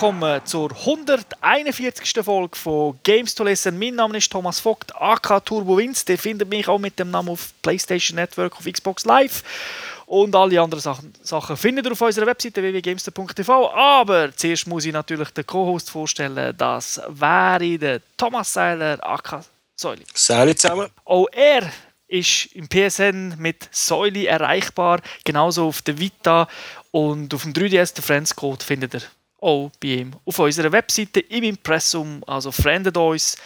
Willkommen zur 141. Folge von Games to Listen. Mein Name ist Thomas Vogt, AK Turbo Wins. Ihr findet mich auch mit dem Namen auf PlayStation Network, auf Xbox Live. Und alle anderen Sachen, Sachen findet ihr auf unserer Webseite www.gamester.tv. Aber zuerst muss ich natürlich den Co-Host vorstellen. Das wäre der Thomas Seiler, AK Säuli. Salut zusammen. Auch er ist im PSN mit Säuli erreichbar, genauso auf der Vita und auf dem 3DS der Friends Code findet ihr auch bei ihm auf unserer Webseite im Impressum, also friendet uns.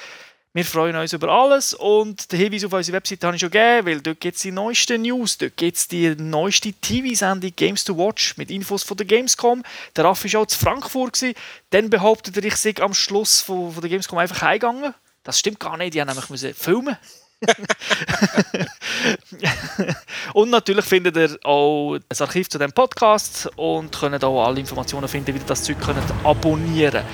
Wir freuen uns über alles und den Hinweis auf unsere Webseite habe ich schon gegeben, weil dort gibt es die neuesten News, dort gibt es die neueste TV-Sendung Games to Watch mit Infos von der Gamescom. Der Raffi war auch zu Frankfurt. Dann behauptet er, ich sei am Schluss von, der Gamescom einfach heimgegangen. Das stimmt gar nicht, die haben nämlich filmen und natürlich findet ihr auch das Archiv zu dem Podcast und könnt auch alle Informationen finden, wie ihr das Zeug könnt abonnieren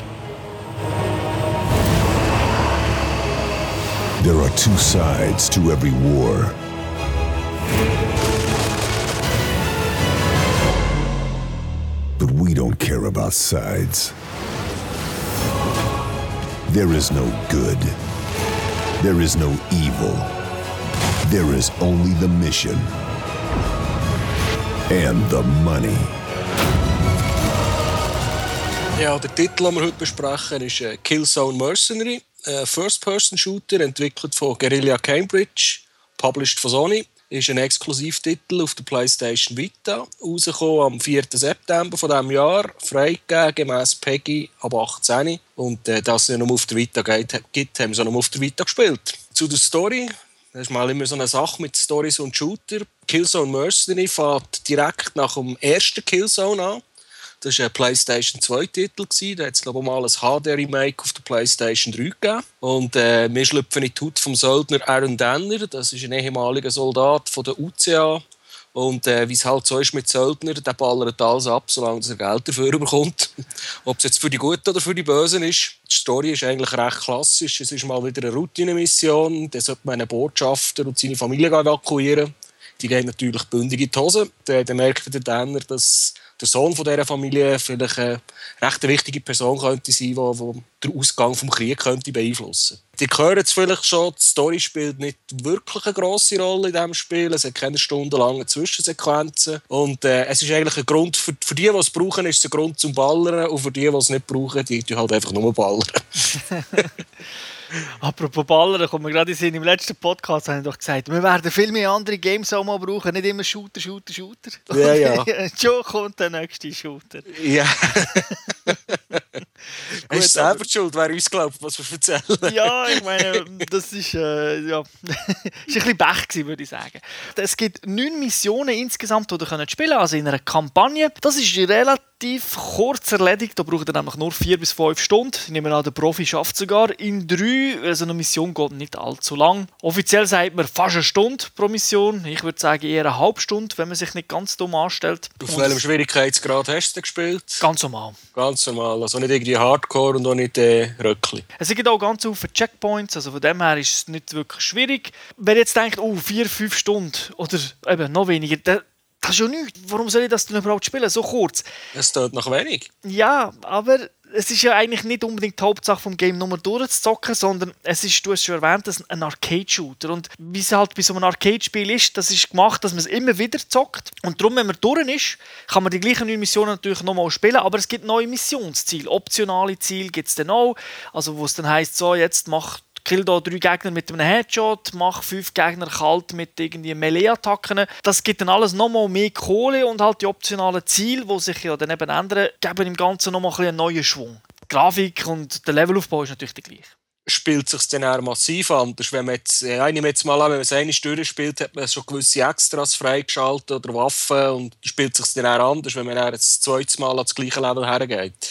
There are two sides to every war. But we don't care about sides. There is no good. There is no evil. There is only the mission and the money. Ja, der Titel, den wir heute besprechen, ist äh, Killzone Mercenary, äh, ein First-Person-Shooter, entwickelt von Guerrilla Cambridge, published von Sony. Ist ein Exklusivtitel auf der PlayStation Vita, rausgekommen am 4. September von diesem Jahr, freigegeben gemäß Peggy ab 18. Und äh, dass es nur auf der Vita geht, gibt, haben es nur auf der Vita gespielt. Zu der Story, das ist mal immer so eine Sache mit Stories und Shooter. Killzone Mercenary fährt direkt nach dem ersten Killzone an. Das war ein PlayStation 2-Titel. Da hat es, glaube ich, mal ein HD-Remake auf der PlayStation 3 gegeben. Und äh, wir schlüpfen in die Haut vom Söldner Aaron Danner. Das ist ein ehemaliger Soldat von der UCA. Und äh, wie es halt so ist mit Söldnern, der ballert alles ab, solange er Geld dafür bekommt. Ob es jetzt für die Guten oder für die Bösen ist. Die Story ist eigentlich recht klassisch. Es ist mal wieder eine Routinemission. Da sollte man einen Botschafter und seine Familie evakuieren. Die gehen natürlich bündig in die Hose. Dann, merkt der Danner, dass der Sohn von dieser Familie vielleicht eine recht wichtige Person könnte sein, die, den Ausgang des Krieges könnte beeinflussen könnte. Die hören es vielleicht schon, die Story spielt nicht wirklich eine grosse Rolle in diesem Spiel. Es hat keine stundenlangen Zwischensequenzen. Und äh, es ist eigentlich ein Grund, für, für die, die es brauchen, ist es ein Grund zum Ballern. Und für die, die es nicht brauchen, die, die halt einfach nur ballern. Apropos Ballern, kommen wir gerade in Im letzten Podcast haben wir doch gesagt, wir werden viel mehr andere Games auch mal brauchen, nicht immer Shooter, Shooter, Shooter. Ja, ja. Schon kommt der nächste Shooter. Ja. Gut, ist selber die schuld, wer uns glaubt, was wir erzählen. ja, ich meine, das ist, äh, ja, ist ein bisschen Pech gewesen, würde ich sagen. Es gibt neun Missionen insgesamt, die ihr könnt spielen also in einer Kampagne. Das ist relativ kurz erledigt, da braucht ihr nämlich nur vier bis fünf Stunden. Ich nehme an, der Profi schafft sogar in drei, also eine Mission geht nicht allzu lang. Offiziell sagt man fast eine Stunde pro Mission. Ich würde sagen eher eine halbe Stunde, wenn man sich nicht ganz dumm anstellt. Auf welchem Schwierigkeitsgrad hast du gespielt? Ganz normal. Ganz normal, also nicht irgendwie Hardcore und auch nicht äh, Röckli. Es gibt auch ganz viele Checkpoints, also von dem her ist es nicht wirklich schwierig. Wer jetzt denkt, oh, vier, fünf Stunden oder eben noch weniger, das ist ja nichts. Warum soll ich das denn überhaupt spielen, so kurz? Es tut noch wenig. Ja, aber es ist ja eigentlich nicht unbedingt die Hauptsache vom Game nur durchzuzocken, sondern es ist, du hast schon erwähnt, das ein Arcade-Shooter. Und wie es halt bei so einem Arcade-Spiel ist, das ist gemacht, dass man es immer wieder zockt. Und darum, wenn man durch ist, kann man die gleichen neuen Missionen natürlich nochmal spielen, aber es gibt neue Missionsziele. Optionale Ziele gibt es dann auch. Also wo es dann heisst, so, jetzt macht kill da drei Gegner mit einem Headshot, mach fünf Gegner kalt mit irgendwie Melee-Attacken. Das gibt dann alles nochmal mehr Kohle und halt die optionalen Ziele, die sich ja dann eben ändern, geben im Ganzen nochmal ein einen neuen Schwung. Die Grafik und der Levelaufbau ist natürlich der gleiche spielt sich dann auch massiv anders. Wenn man jetzt, äh, ich nehme jetzt mal an, wenn man es eine Stunde spielt, hat man schon gewisse Extras freigeschaltet oder Waffen und spielt sich dann auch anders, wenn man dann das zweite Mal ans gleiche Level hergeht.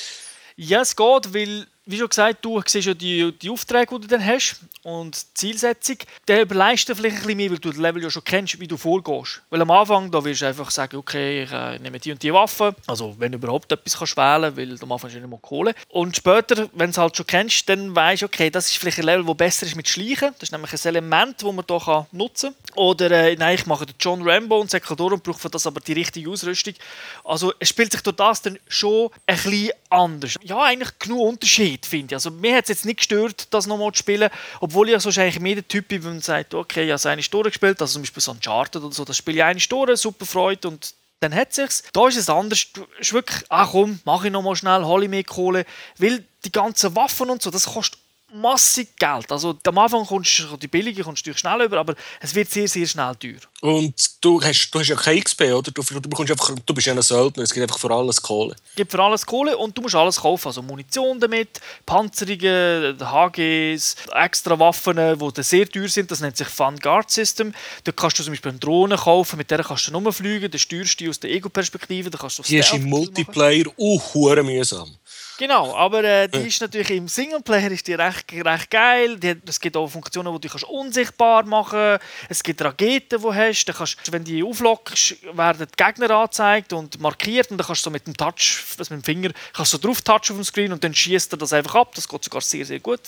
Ja, es geht, weil wie schon gesagt, du siehst ja die, die Aufträge, die du dann hast und die Zielsetzung. Dann überleist du vielleicht ein bisschen mehr, weil du das Level ja schon kennst, wie du vorgehst. Weil am Anfang, da wirst du einfach sagen, okay, ich äh, nehme die und die Waffe. Also, wenn du überhaupt etwas kannst wählen weil am Anfang ist ja nicht mal Kohle. Und später, wenn du es halt schon kennst, dann weißt du, okay, das ist vielleicht ein Level, das besser ist mit Schleichen. Das ist nämlich ein Element, das man hier nutzen kann. Oder, äh, nein, ich mache den John Rambo und Sekador und brauche für das aber die richtige Ausrüstung. Also, es spielt sich durch das dann schon ein bisschen anders. Ja, eigentlich genug Unterschied, finde ich. Also mir hat es jetzt nicht gestört, das nochmal zu spielen, obwohl ich sonst eigentlich mehr der Typ bin, wenn man sagt, okay, ich habe eine Stunde gespielt, also zum Beispiel so Uncharted oder so, das spiele ich eine Stunde, super Freude und dann hat es sich. Da ist es anders. Du ist wirklich, ach komm, mache ich nochmal schnell, hole ich mehr Kohle, weil die ganzen Waffen und so, das kostet massig Geld. Also am Anfang kommst du die billige kommst du schnell über, aber es wird sehr, sehr schnell teuer. Und du hast, du hast ja kein XP, oder? Du, du, bekommst einfach, du bist ja ein Söldner, es gibt einfach für alles Kohle. Es gibt für alles Kohle und du musst alles kaufen. Also Munition damit, Panzerungen, HGs, extra Waffen, die sehr teuer sind. Das nennt sich Vanguard System. Da kannst du zum Beispiel eine Drohne kaufen, mit der kannst du nur fliegen, dann steuerst du aus der Ego-Perspektive. Die ist im Multiplayer auch mühsam. Genau, aber äh, die ist natürlich im Singleplayer ist die recht, recht geil. Die, es gibt auch Funktionen, die du kannst unsichtbar machen kannst. Es gibt Raketen, die du hast. Dann kannst, wenn du die auflockst, werden die Gegner angezeigt und markiert. Und dann kannst du so mit dem Touch, also mit dem Finger, kannst du drauf touchen auf dem Screen und dann schießt er das einfach ab. Das geht sogar sehr, sehr gut.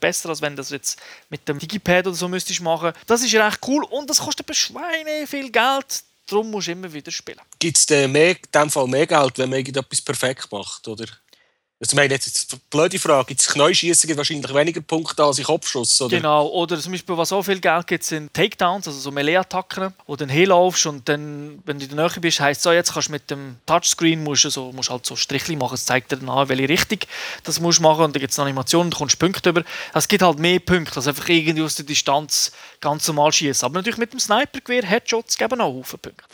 Besser, als wenn du das jetzt mit dem Digipad oder so müsstest machen. Das ist recht cool und das kostet aber Schweine viel Geld. Darum musst du immer wieder spielen. Gibt es in dem Fall mehr Geld, wenn man etwas perfekt macht, oder? Also, meine, jetzt eine blöde Frage. Gibt es Knäuschießen gibt wahrscheinlich weniger Punkte als in Kopfschuss, oder? Genau. Oder zum Beispiel, was so viel Geld gibt, sind Takedowns, also so Melee-Attacken, wo du dann hinlaufst und dann, wenn du in der Nähe bist, heisst es so, jetzt kannst du mit dem Touchscreen musst du so, musst halt so Strichli machen. Es zeigt dir dann an, welche Richtung das musst machen und dann gibt es eine Animation und du kommst Punkte über. Es gibt halt mehr Punkte, als einfach irgendwie aus der Distanz ganz normal schießen. Aber natürlich mit dem Snipergewehr, Headshots geben auch Haufen Punkte.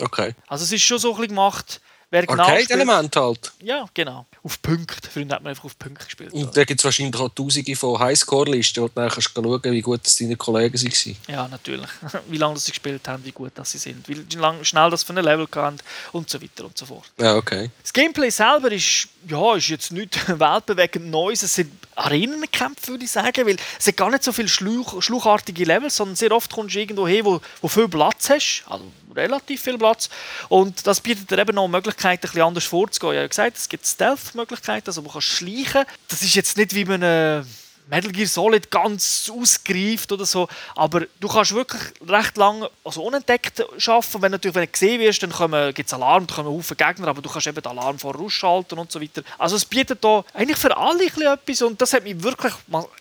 Okay. Also es ist schon so ein bisschen gemacht, wer genau Arcade-Element halt. Ja, genau auf Punkte. Früher hat man einfach auf Punkte gespielt. Und da gibt es wahrscheinlich auch tausende von Highscore-Listen, wo du dann kannst schauen wie gut das deine Kollegen waren. Ja, natürlich. wie lange sie gespielt haben, wie gut das sie sind, wie lang, schnell das für ein Level kann und so weiter und so fort. Ja, okay. Das Gameplay selber ist, ja, ist jetzt nicht weltbewegend Neues. Es sind Arenenkämpfe, würde ich sagen, weil es sind gar nicht so viele schluch, schluchartige Levels, sondern sehr oft kommst du irgendwo hin, wo, wo viel Platz hast. Also relativ viel Platz. Und das bietet dir eben noch Möglichkeiten, ein bisschen anders vorzugehen. Ich habe gesagt, es gibt Stealth-Möglichkeiten, also man kann schleichen. Das ist jetzt nicht wie man eine Metal Gear Solid ganz ausgreift oder so, aber du kannst wirklich recht lange also unentdeckt arbeiten. Wenn, natürlich, wenn du gesehen wirst, dann gibt es Alarm, dann kommen Haufen Gegner, aber du kannst eben den Alarm vorausschalten und so weiter. Also es bietet da eigentlich für alle etwas und das hat mich wirklich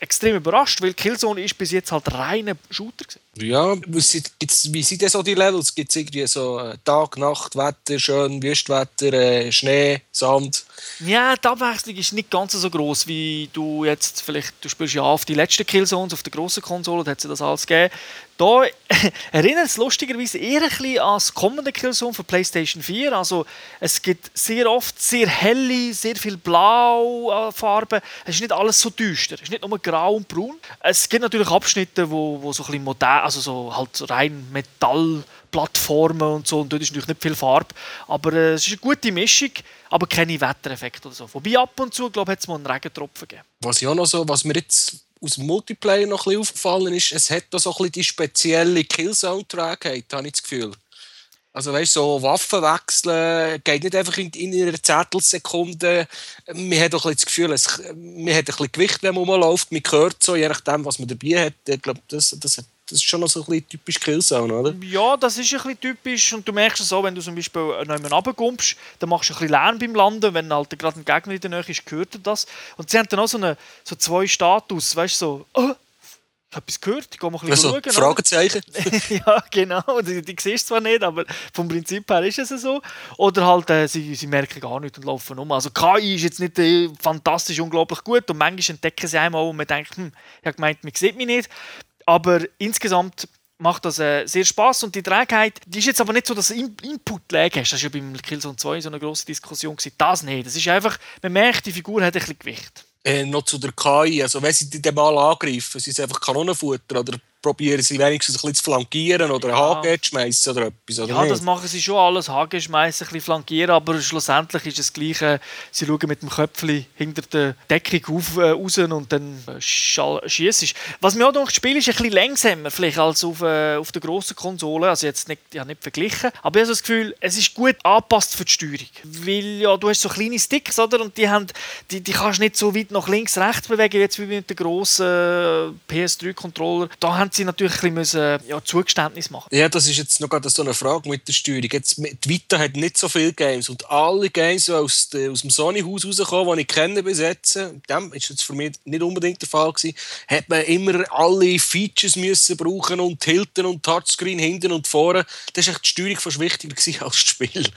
extrem überrascht, weil Killzone ist bis jetzt halt reiner Shooter gewesen. Ja, wie sind denn so die Levels? Gibt es irgendwie so äh, Tag, Nacht, Wetter, schön, Wüstwetter, äh, Schnee, Sand? Ja, die Abwechslung ist nicht ganz so groß wie du jetzt vielleicht, du spielst ja auf die letzten Killzones auf der grossen Konsole, da hat sie das alles gegeben. Da erinnert es lustigerweise eher ein bisschen an das kommende Killzone für PlayStation 4. Also es gibt sehr oft sehr helle, sehr viel blau Farben. Es ist nicht alles so düster. Es ist nicht nur grau und braun. Es gibt natürlich Abschnitte, wo, wo so ein bisschen modern, also so halt rein Metallplattformen und so. Und dort ist natürlich nicht viel Farbe. Aber äh, es ist eine gute Mischung, aber keine Wettereffekte oder so. Wobei ab und zu, glaube ich, hat es mal einen Regentropfen gegeben. Was ja noch so, was mir jetzt aus dem Multiplayer noch ein bisschen aufgefallen ist, es hat da so ein bisschen die spezielle Killzone-Tragheit, habe ich das Gefühl. Also weißt so Waffen wechseln geht nicht einfach in, in einer Zehntelsekunde. Man hat auch ein das Gefühl, es, man hat ein bisschen Gewicht, wenn man rumläuft. Man hört so, je nachdem, was man dabei hat. Ich glaube, das, das das ist schon noch so ein bisschen typisch Killzone, oder? Ja, das ist ein bisschen typisch und du merkst es auch, wenn du zum Beispiel noch jemanden runterkommst, dann machst du ein bisschen Lärm beim Landen, wenn halt gerade ein Gegner in der Nähe ist, gehört er das. Und sie haben dann auch so, eine, so zwei Status, weißt du, so, oh, ich habe etwas gehört, ich gehe mal ein bisschen ja, so, schauen. Fragezeichen. ja, genau, die, die siehst zwar nicht, aber vom Prinzip her ist es so. Oder halt, äh, sie, sie merken gar nichts und laufen um. Also KI ist jetzt nicht äh, fantastisch unglaublich gut und manchmal entdecken sie einmal und man denkt, hm, ich habe gemeint, man sieht mich nicht. Aber insgesamt macht das äh, sehr Spaß und die Trägheit, die ist jetzt aber nicht so, dass du In Input-Lag hast. Das war ja beim Killzone 2 so eine grosse Diskussion. Gewesen. Das nicht. Das ist einfach, man merkt, die Figur hat ein bisschen Gewicht. Äh, noch zu der KI, also wenn sie die mal angreifen, sie einfach Kanonenfutter oder probieren sie wenigstens ein bisschen zu flankieren oder ein Ja. HG zu schmeißen oder etwas. Oder Ja, nicht? das machen sie schon alles. Hagen schmeißen, ein bisschen flankieren, aber schlussendlich ist es das Gleiche. Sie schauen mit dem Köpfchen hinter der Deckung auf, äh, raus und dann äh, schießen. Was mir auch denkt, das Spiel ist ein bisschen langsamer vielleicht als auf, äh, auf der grossen Konsole. Also jetzt nicht, ja, nicht verglichen. Aber ich habe so das Gefühl, es ist gut angepasst für die Steuerung. Weil ja, du hast so kleine Sticks, oder? Und die, haben, die, die kannst du nicht so weit nach links, rechts bewegen, jetzt wie mit den grossen äh, PS3-Controller. Da haben sie natürlich ein bisschen müssen, ja, Zugeständnis machen. Ja, das ist jetzt noch gerade so eine Frage mit der Steuerung. Jetzt, die Vita hat nicht so viele Games und alle Games, die aus, aus dem Sony-Haus rauskommen, die ich kenne bis jetzt, dem ist jetzt für mich nicht unbedingt der Fall gewesen, hat man immer alle Features müssen brauchen und Tilten und Touchscreen hinten und vorne. Das ist echt die Steuerung fast wichtiger gewesen als das Spiel.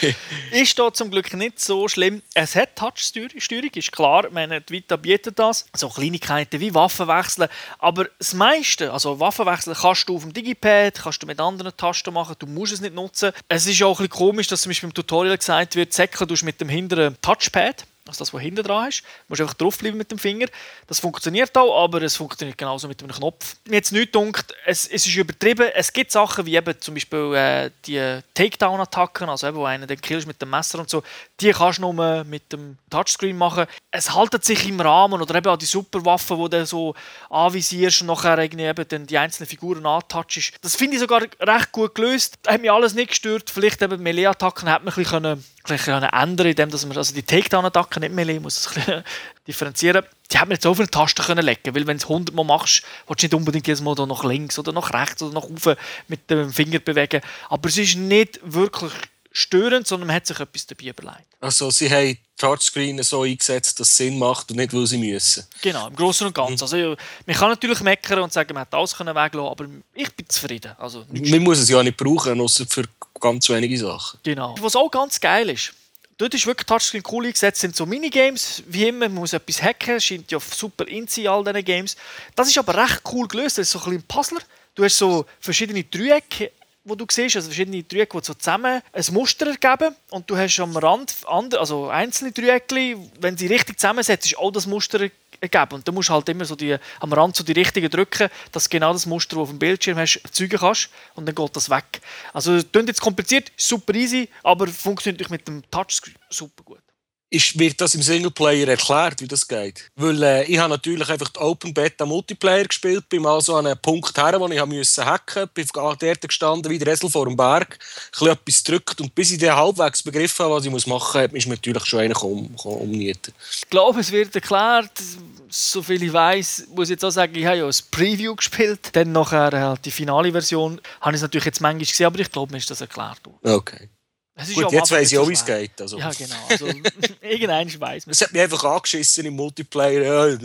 Ist da zum Glück nicht so schlimm. Es hat Touch-Steuerung, ist klar. Meine, die Vita bietet das. So Kleinigkeiten wie Waffen wechseln. Aber das meiste, also Waffen wechseln, kannst du auf dem Digipad, kannst du mit anderen Tasten machen. Du musst es nicht nutzen. Es ist auch ein bisschen komisch, dass zum Beispiel im Tutorial gesagt wird, säckeln du mit dem hinteren Touchpad. Also das, was hinten dran ist. Du musst einfach draufbleiben mit dem Finger. Das funktioniert auch, aber es funktioniert genauso mit einem Knopf. Mir jetzt nicht dunkt, es, es ist übertrieben. Es gibt Sachen wie eben zum Beispiel äh, die Takedown-Attacken, also eben, wo einer den killst mit dem Messer und so, die kannst du nur mit dem Touchscreen machen. Es haltet sich im Rahmen oder eben auch die Superwaffen, die du so anvisierst und nachher eben dann die einzelnen Figuren antouchst. Das finde ich sogar recht gut gelöst. Hat mich alles nicht gestört. Vielleicht eben Melee-Attacken hat man ein bisschen bisschen ändern, indem dass man also die Takedown-Attacken nicht mehr muss das ein differenzieren. Die hat man jetzt auf eine Taste können legen, weil wenn du es 100 Mal machst, willst du nicht unbedingt jedes Mal nach links oder nach rechts oder nach oben mit dem Finger bewegen. Aber es ist nicht wirklich störend, sondern man hat sich etwas dabei überlegt. Also sie haben Touchscreen so eingesetzt, dass es Sinn macht und nicht, weil sie müssen. Genau, im Großen und Ganzen. Also, ja, man kann natürlich meckern und sagen, man hätte alles können weglassen aber ich bin zufrieden. Also, Man muss es ja nicht brauchen, außer für ganz wenige Sachen. Genau. Was auch ganz geil ist, dort ist wirklich Touchscreen cool eingesetzt, sind so Minigames, wie immer, man muss etwas hacken, scheint ja super in all diesen Games. Das ist aber recht cool gelöst, das ist so ein bisschen ein Puzzler. Du hast so verschiedene Dreiecke, wo du siehst, also verschiedene Dreiecke, die so zusammen ein Muster ergeben und du hast am Rand andere, also einzelne Dreiecke, wenn sie richtig zusammensetzt, ist auch das Muster ergeben. Und dann musst halt immer so die, am Rand so die richtigen drücken, dass genau das Muster, das du auf dem Bildschirm hast, erzeugen kannst und dann geht das weg. Also das klingt jetzt kompliziert, super easy, aber funktioniert natürlich mit dem Touchscreen super gut. Ist, wird das im Singleplayer erklärt, wie das geht. Weil äh, ich habe natürlich einfach die Open Beta Multiplayer gespielt, bin mal so an einem Punkt her, wo ich haben musste hacken, bin dort gestanden, wie der Esel vor dem Berg, ein etwas gedrückt und bis ich dann halbwegs begriffen habe, was ich muss machen muss, ist mir natürlich schon einer um, umnieten. Ich glaube, es wird erklärt, so viel ich weiß, muss ich jetzt auch sagen, ich habe ja ein Preview gespielt, dann nachher halt die finale Version, habe ich es natürlich jetzt manchmal gesehen, aber ich glaube, mir ist das erklärt worden. Okay. Gut, jetzt weiss ich auch, wie es geht. Also. Ja, genau. Also, irgendwann weiß man Es hat mich einfach angeschissen im Multiplayer, ja,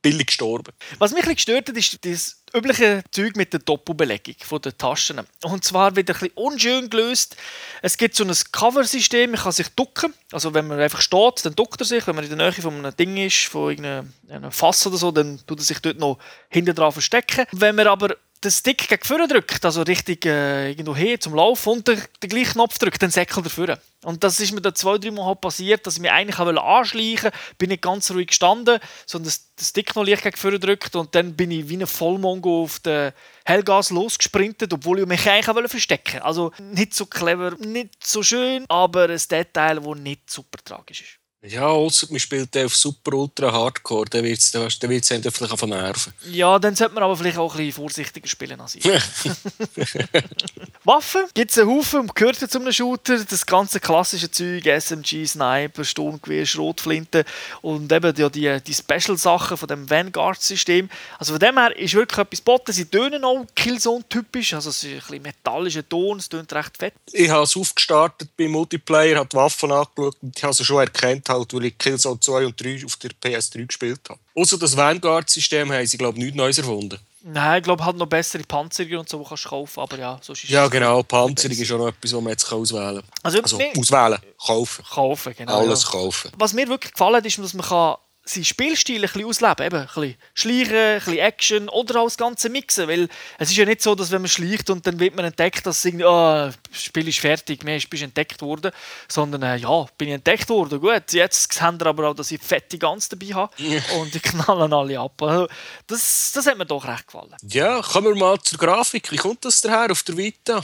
billig gestorben. Was mich ein bisschen gestört hat, ist das übliche Zeug mit der Doppelbelegung der Taschen. Und zwar wieder ein bisschen unschön gelöst. Es gibt so ein Cover-System, man kann sich ducken. Also wenn man einfach steht, dann duckt er sich. Wenn man in der Nähe von einem Ding ist, von irgendeinem einem Fass oder so, dann tut er sich dort noch hinten dran verstecken. Wenn man aber den Stick gegen vorne drückt, also richtig äh, irgendwo hin zum Laufen und den, den gleichen Knopf drückt, dann säckelt er vorne. Und das ist mir dann zwei, drei Mal halt passiert, dass ich mich eigentlich anschleichen wollte, bin nicht ganz ruhig gestanden, sondern den Stick noch leicht gegen vorne drückt und dann bin ich wie ein Vollmongo auf den Hellgas losgesprintet, obwohl ich mich eigentlich verstecken wollte. Also nicht so clever, nicht so schön, aber ein Detail, das nicht super tragisch ist. Ja, man spielt den auf Super Ultra Hardcore, dann wird es dann wird's dann vielleicht auf nerven. Ja, dann sollte man aber vielleicht auch ein bisschen vorsichtiger spielen als ich. Waffen gibt es einen Haufen und gehört ja zu einem Shooter. Das ganze klassische Zeug, SMG, Sniper, Sturmgewehr, Schrotflinte und eben ja die, die Special-Sachen von dem Vanguard-System. Also von dem her ist wirklich etwas geboten. Sie tönen auch Killzone-typisch, also es ist ein bisschen metallischer Ton, es tönt recht fett. ich habe es aufgestartet beim Multiplayer, habe die Waffen angeschaut und ich habe sie schon erkannt, halt, weil ich Killzone 2 und 3 auf der PS3 gespielt habe. Außer das Vanguard-System haben sie, glaube ich, nichts Neues erfunden. Nein, ich glaube halt noch bessere Panzerungen und so, die kannst du kaufen, aber ja, sonst ist Ja, genau. Panzerung ist auch noch etwas, was man jetzt auswählen kann. Also, Also auswählen, kaufen. kaufen, genau. Alles ja. kaufen. Was mir wirklich gefallen hat, ist, dass man kann seinen Spielstil ein bisschen ausleben. Eben, ein bisschen schleichen, ein bisschen Action oder auch das Ganze mixen. Weil es ist ja nicht so, dass wenn man schleicht und dann wird man entdeckt, dass irgendwie, oh, das Spiel ist fertig, mir bist entdeckt worden. Sondern, äh, ja, bin ich entdeckt worden. Gut, jetzt sehen wir aber auch, dass ich fette Gans dabei habe und die knallen alle ab. Also, das, das hat mir doch recht gefallen. Ja, kommen wir mal zur Grafik. Wie kommt das daher auf der Vita?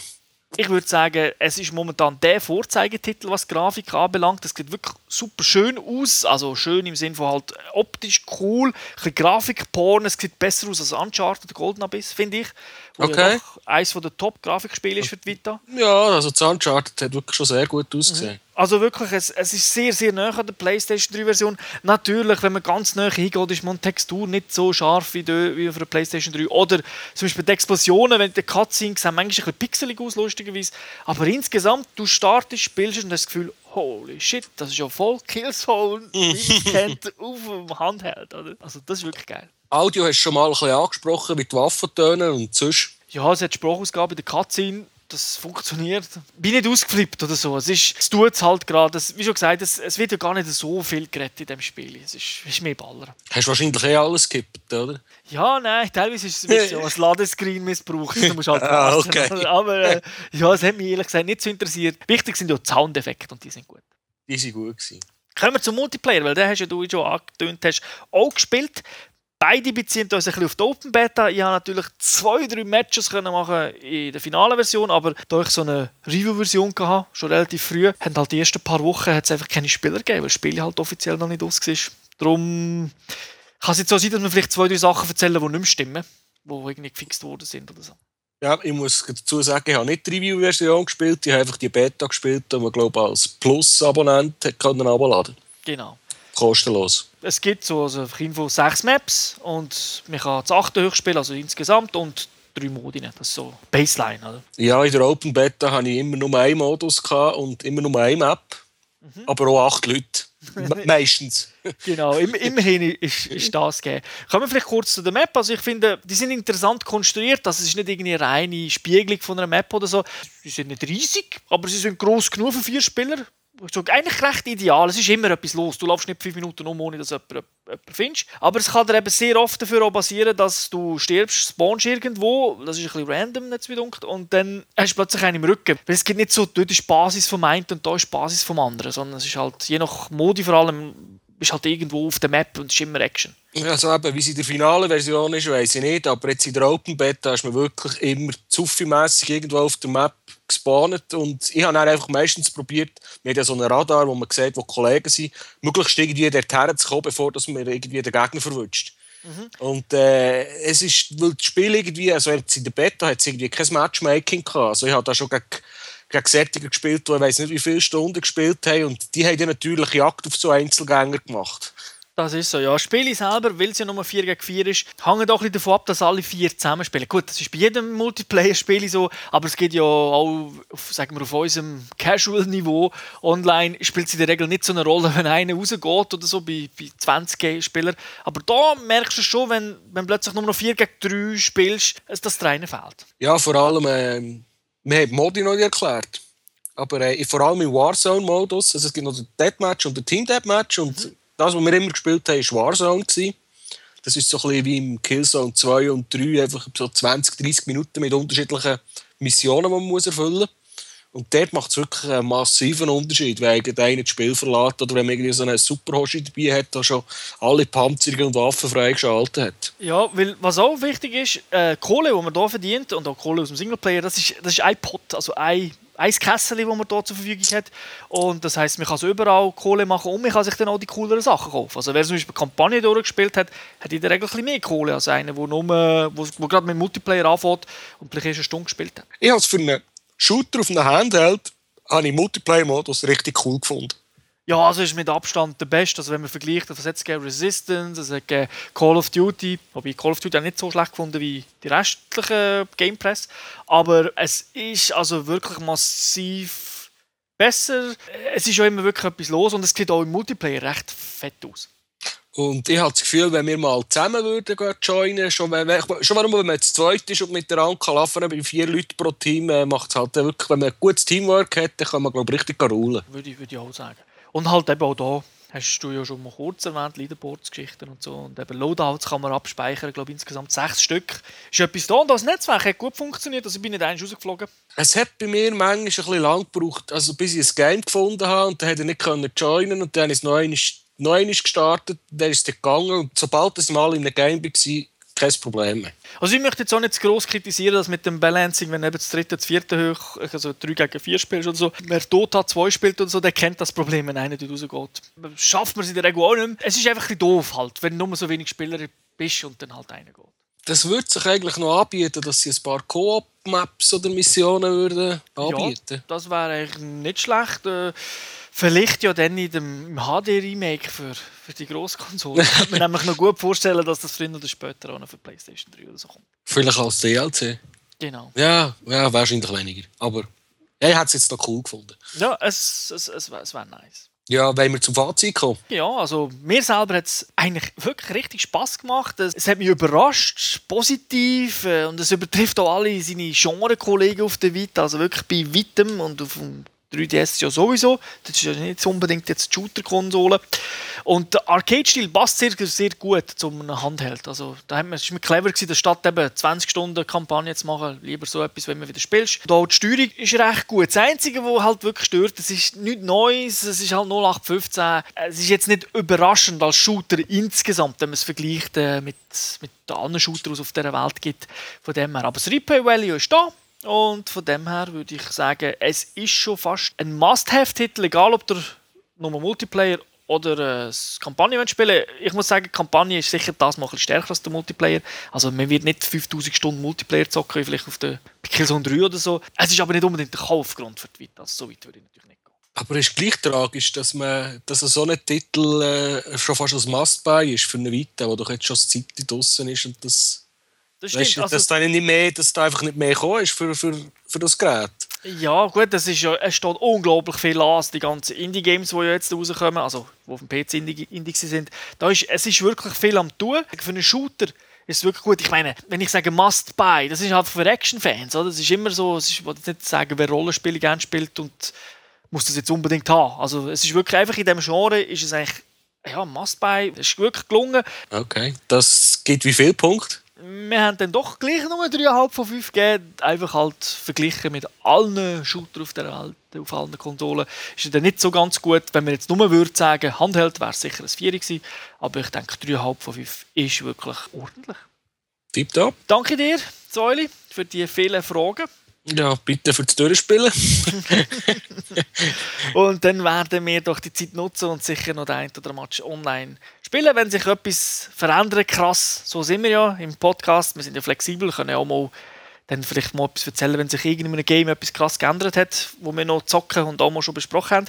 Ich würde sagen, es ist momentan der Vorzeigetitel, was Grafik anbelangt. Es sieht wirklich super schön aus. Also schön im Sinne von halt optisch cool. Ein bisschen Grafikporn. Es sieht besser aus als Uncharted Golden Abyss, finde ich. Okay. Ja eines der Top-Grafikspiele ist für die Vita. Ja, also das Uncharted hat wirklich schon sehr gut ausgesehen. Mhm. Also wirklich, es, es ist sehr, sehr nah an der PlayStation 3-Version. Natürlich, wenn man ganz nah hingeht, ist man Textur nicht so scharf wie, die, wie auf der PlayStation 3. Oder zum Beispiel die Explosionen, wenn die Cutscenes sehen manchmal ein bisschen pixelig aus, lustigerweise. Aber insgesamt, du startest, spielst und hast das Gefühl, holy shit, das ist ja voll Killzone, wie ich kennt, auf dem Handheld. Oder? Also das ist wirklich geil. Audio hast du schon mal ein bisschen angesprochen, wie die Waffen tönen und sonst? Ja, es hat Sprachausgabe in der Cutscene das funktioniert. Bin nicht ausgeflippt oder so. Es, ist, es tut es halt gerade. Wie schon gesagt, es, es, wird ja gar nicht so viel gerettet in diesem Spiel. Es ist, ist mehr Baller. Hast du wahrscheinlich eh alles gekippt, oder? Ja, nein, teilweise ist es ja als Ladescreen missbraucht. Du musst halt ah, okay. Aber äh, ja, es hat mich ehrlich gesagt nicht so interessiert. Wichtig sind ja die Soundeffekte und die sind gut. Die sind gut gewesen. Kommen wir zum Multiplayer, weil den hast ja du schon angetönt, hast auch gespielt. Beide beziehen uns ein bisschen auf die Open Beta. Ich habe natürlich zwei, drei Matches können machen in der finalen Version, aber da ich so eine Review-Version hatte, schon relativ früh, haben halt die ersten paar Wochen hat's einfach keine Spieler gegeben, weil das Spiel halt offiziell noch nicht aus war. Darum kann es jetzt so sein, dass wir vielleicht zwei, drei Sachen erzählen, die nicht mehr stimmen, die irgendwie gefixt worden sind oder so. Ja, ich muss dazu sagen, ich habe nicht die Review-Version gespielt, ich habe einfach die Beta gespielt, die man, glaube ich, als Plus-Abonnent herunterladen konnte. Genau kostenlos. Es gibt so also auf Info sechs Maps und man kann das achte hochspielen, also insgesamt und drei Modi. Das ist so Baseline. Oder? Ja, in der Open Beta hatte ich immer nur einen Modus und immer nur eine Map, mhm. aber auch acht Leute. Meistens. genau, immerhin ist, ist das gegeben. Kommen wir vielleicht kurz zu der Map. Also ich finde, die sind interessant konstruiert. Also es ist nicht irgendwie eine reine Spiegelung von einer Map oder so. Sie sind nicht riesig, aber sie sind groß genug für vier Spieler eigentlich recht ideal. Es ist immer etwas los. Du laufst nicht fünf Minuten um, ohne dass du jemanden, jemanden findest. Aber es kann dir eben sehr oft dafür auch passieren, dass du stirbst, spawnst irgendwo. Das ist ein bisschen random, nicht wie Und dann hast du plötzlich einen im Rücken. Weil es gibt nicht so, dort ist Basis vom einen und da ist Basis vom anderen. Sondern es ist halt, je nach Modi vor allem, bist halt irgendwo auf der Map und es ist immer Action. Also eben, wie sie in der finalen Version ist, weiß ich nicht. Aber jetzt in der Open Beta ist man wirklich immer zuffi-mässig irgendwo auf der Map gespawnt. Und ich habe dann einfach meistens probiert, wir haben ja so einen Radar, wo man sieht, wo Kollegen sind, möglichst irgendwie dorthin zu kommen, bevor dass man irgendwie den Gegner verwünscht. Mhm. Und äh, es ist, weil das Spiel irgendwie, also jetzt in der Beta hat es irgendwie kein Matchmaking gehabt. Also ich habe da schon gegen, gegen Sättiger gespielt, die ich weiß nicht wie viele Stunden gespielt haben und die haben dann natürlich Jagd auf so Einzelgänger gemacht. Das ist so, ja. Spiele selber, weil es ja nur 4 gegen 4 ist, hängen doch ein davon ab, dass alle vier zusammenspielen. Gut, das ist bei jedem Multiplayer-Spiel so, aber es geht ja auch auf, sagen wir, auf unserem Casual-Niveau. Online spielt es in der Regel nicht so eine Rolle, wenn einer rausgeht oder so, bei, bei 20 Spielern. Aber da merkst du schon, wenn, wenn plötzlich nur noch 4 gegen 3 spielst, dass das Trainen fehlt. Ja, vor allem, äh, wir haben Modi noch nicht erklärt. Aber äh, vor allem im Warzone-Modus, also es gibt noch den Deathmatch und den Team-Deathmatch und mhm das, was wir immer gespielt haben, war Warzone. Das ist so ein bisschen wie im Killzone 2 und 3, einfach so 20, 30 Minuten mit unterschiedlichen Missionen, die man muss erfüllen muss. Und dort macht es wirklich einen massiven Unterschied, wenn einer das Spiel verlässt oder wenn man irgendwie so einen Superhoshi dabei hat, der schon alle Panzerungen und Waffen freigeschaltet hat. Ja, weil was auch wichtig ist, äh, Kohle, die man hier verdient, und auch Kohle aus dem Singleplayer, das ist, das ist ein Pot, also ein ein Kessel, das man hier zur Verfügung hat. Und das heisst, man kann so überall Kohle machen und man kann sich dann auch die cooleren Sachen kaufen. Also wer zum Beispiel eine Kampagne durchgespielt hat, hat in der Regel ein bisschen mehr Kohle als einer, der nur, wo, wo gerade mit Multiplayer anfängt und vielleicht erst eine Stunde gespielt hat. Ich habe es für einen Shooter auf einem Handheld habe ich Multiplayer-Modus richtig cool gefunden. Ja, also ist mit Abstand der beste. Also wenn man vergleicht, was es Resistance, es hat Call of Duty, wobei Call of Duty auch nicht so schlecht gefunden wie die restlichen Game Press, aber es ist also wirklich massiv besser. Es ist auch immer wirklich etwas los und es sieht auch im Multiplayer recht fett aus. Und ich habe das Gefühl, wenn wir mal zusammen würden joinen, schon, wenn, schon warum, wenn man zu zweit ist und mit der Anke laufen, bei vier Leuten pro Team, äh, macht es halt wirklich, wenn man ein gutes Teamwork hat, dann kann man, glaube ich, richtig rollen. Würde würde ich auch sagen. Und halt eben auch hier hast du ja schon mal kurz erwähnt, Leaderboards-Geschichten und so. Und eben Loadouts kann man abspeichern, ich glaube insgesamt sechs Stück. Ist etwas da und das Netzwerk hat gut funktioniert, also ich bin nicht eins rausgeflogen. Es hat bei mir manchmal ein bisschen lang gebraucht, also bis ich ein Game gefunden habe und dann hätte ich nicht können joinen und dann ist es noch einmal, noch einmal gestartet, dann ist es gegangen und sobald ich mal in einem Game war, kein Problem mehr. Also ich möchte jetzt auch nicht zu gross kritisieren, dass mit dem Balancing, wenn eben das dritte, das vierte hoch, also 3 gegen 4 spielst oder so, wer Dota 2 spielt und so, der kennt das Problem, wenn einer nicht rausgeht. Schafft man es in der Regel auch nicht mehr. Es ist einfach ein doof halt, wenn du nur so wenig Spieler bist und dann halt einer geht. Das würde sich eigentlich noch anbieten, dass sie ein paar Koop-Maps oder Missionen würden anbieten. Ja, das wäre eigentlich nicht schlecht. Äh, Vielleicht ja dann in dem HD-Remake für, für die Grosskonsole. Ich kann mir nämlich noch gut vorstellen, dass das früher oder später auch noch für PlayStation 3 oder so kommt. Vielleicht als DLC. Genau. Ja, ja wahrscheinlich weniger. Aber er hat es jetzt noch cool gefunden. Ja, es, es, es, es wäre nice. Ja, wenn wir zum Fazit kommen. Ja, also mir selber hat es eigentlich wirklich richtig Spaß gemacht. Es hat mich überrascht, positiv äh, und es übertrifft auch alle seine Genre-Kollegen auf der Vita, also wirklich bei weitem und auf dem 3DS ja sowieso. Das ist ja nicht unbedingt jetzt die Shooter-Konsole. Und der Arcade-Stil passt sehr, sehr gut zum Handheld. Also, da haben wir, war mir clever, gewesen, statt eben 20 Stunden Kampagne zu machen, lieber so etwas, wenn man wieder spielst. Und auch die Steuerung ist recht gut. Das Einzige, was halt wirklich stört, es ist nichts Neues, es ist halt 0815. Es ist jetzt nicht überraschend als Shooter insgesamt, wenn man es vergleicht äh, mit, mit den anderen Shootern, die es auf dieser Welt gibt. Von dem her. Aber das Replay-Value ist da. Und von dem her würde ich sagen, es ist schon fast ein Must-Have-Titel, egal ob der nur Multiplayer oder das Kampagne spielen Ich muss sagen, die Kampagne ist sicher das mal stärker als der Multiplayer. Also man wird nicht 5000 Stunden Multiplayer zocken, vielleicht auf der Killzone 3 oder so. Es ist aber nicht unbedingt der Kaufgrund für die Vita. Also so weit würde ich natürlich nicht gehen. Aber es ist gleich tragisch, dass, man, dass so ein Titel äh, schon fast als Must-Buy ist für eine Vita, wo doch jetzt schon das Zeit draußen ist und das das stimmt. Weißt du, also, dass, da nicht mehr, dass da einfach nicht mehr gekommen ist für, für, für das Gerät. Ja, gut, das ist ja, es steht unglaublich viel an, die ganzen Indie-Games, die ja jetzt rauskommen, also die auf dem PC Indie, Indie sind. Da ist, es ist wirklich viel am tun. Für einen Shooter ist es wirklich gut. Ich meine, wenn ich sage Must Buy, das ist halt für Action-Fans. Das ist immer so, ich will nicht sagen, wer Rollenspiele gerne spielt und muss das jetzt unbedingt haben. Also es ist wirklich einfach in diesem Genre ist es eigentlich ja, Must Buy. Es ist wirklich gelungen. Okay, das gibt wie viel Punkte? Wir haben dann doch gleich nur 3,5 von 5 gegeben. Einfach halt verglichen mit allen Shootern auf der Welt, auf allen Konsolen, ist es dann nicht so ganz gut. Wenn man jetzt nur würde sagen, Handheld wäre es sicher ein 4 gewesen. Aber ich denke, 3,5 von 5 ist wirklich ordentlich. Tipptopp. Danke dir, Säuli, für die vielen Fragen. Ja, bitte für das Durchspielen. und dann werden wir doch die Zeit nutzen und sicher noch den ein oder Match online spielen, wenn sich etwas verändert. Krass, so sind wir ja im Podcast. Wir sind ja flexibel, können ja auch mal dann vielleicht mal etwas erzählen, wenn sich in einem Game etwas krass geändert hat, wo wir noch zocken und auch mal schon besprochen haben.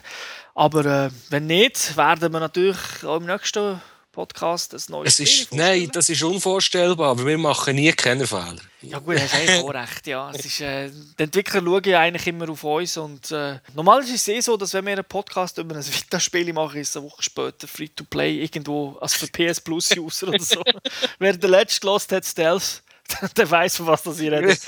Aber äh, wenn nicht, werden wir natürlich auch im nächsten Podcast ein neues es ist, Nein, das ist unvorstellbar, weil wir machen nie keine Fehler. Ja gut, hast eigentlich auch recht. Ja. Es ist, äh, die Entwickler schauen ja eigentlich immer auf uns und äh, normal ist es eh so, dass wenn wir einen Podcast über ein Vita-Spiel machen, ist es eine Woche später Free-to-Play irgendwo als für PS Plus-User oder so. Wer den letzten gelost hat, Stealth, der weiß, von was das ihr redet.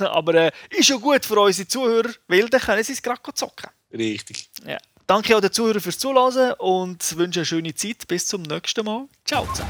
Aber äh, ist ja gut für unsere Zuhörer, weil dann können sie es gerade zocken. Richtig. Ja. Danke auch den Zuhörern fürs Zuhören und wünsche eine schöne Zeit. Bis zum nächsten Mal. Ciao zusammen.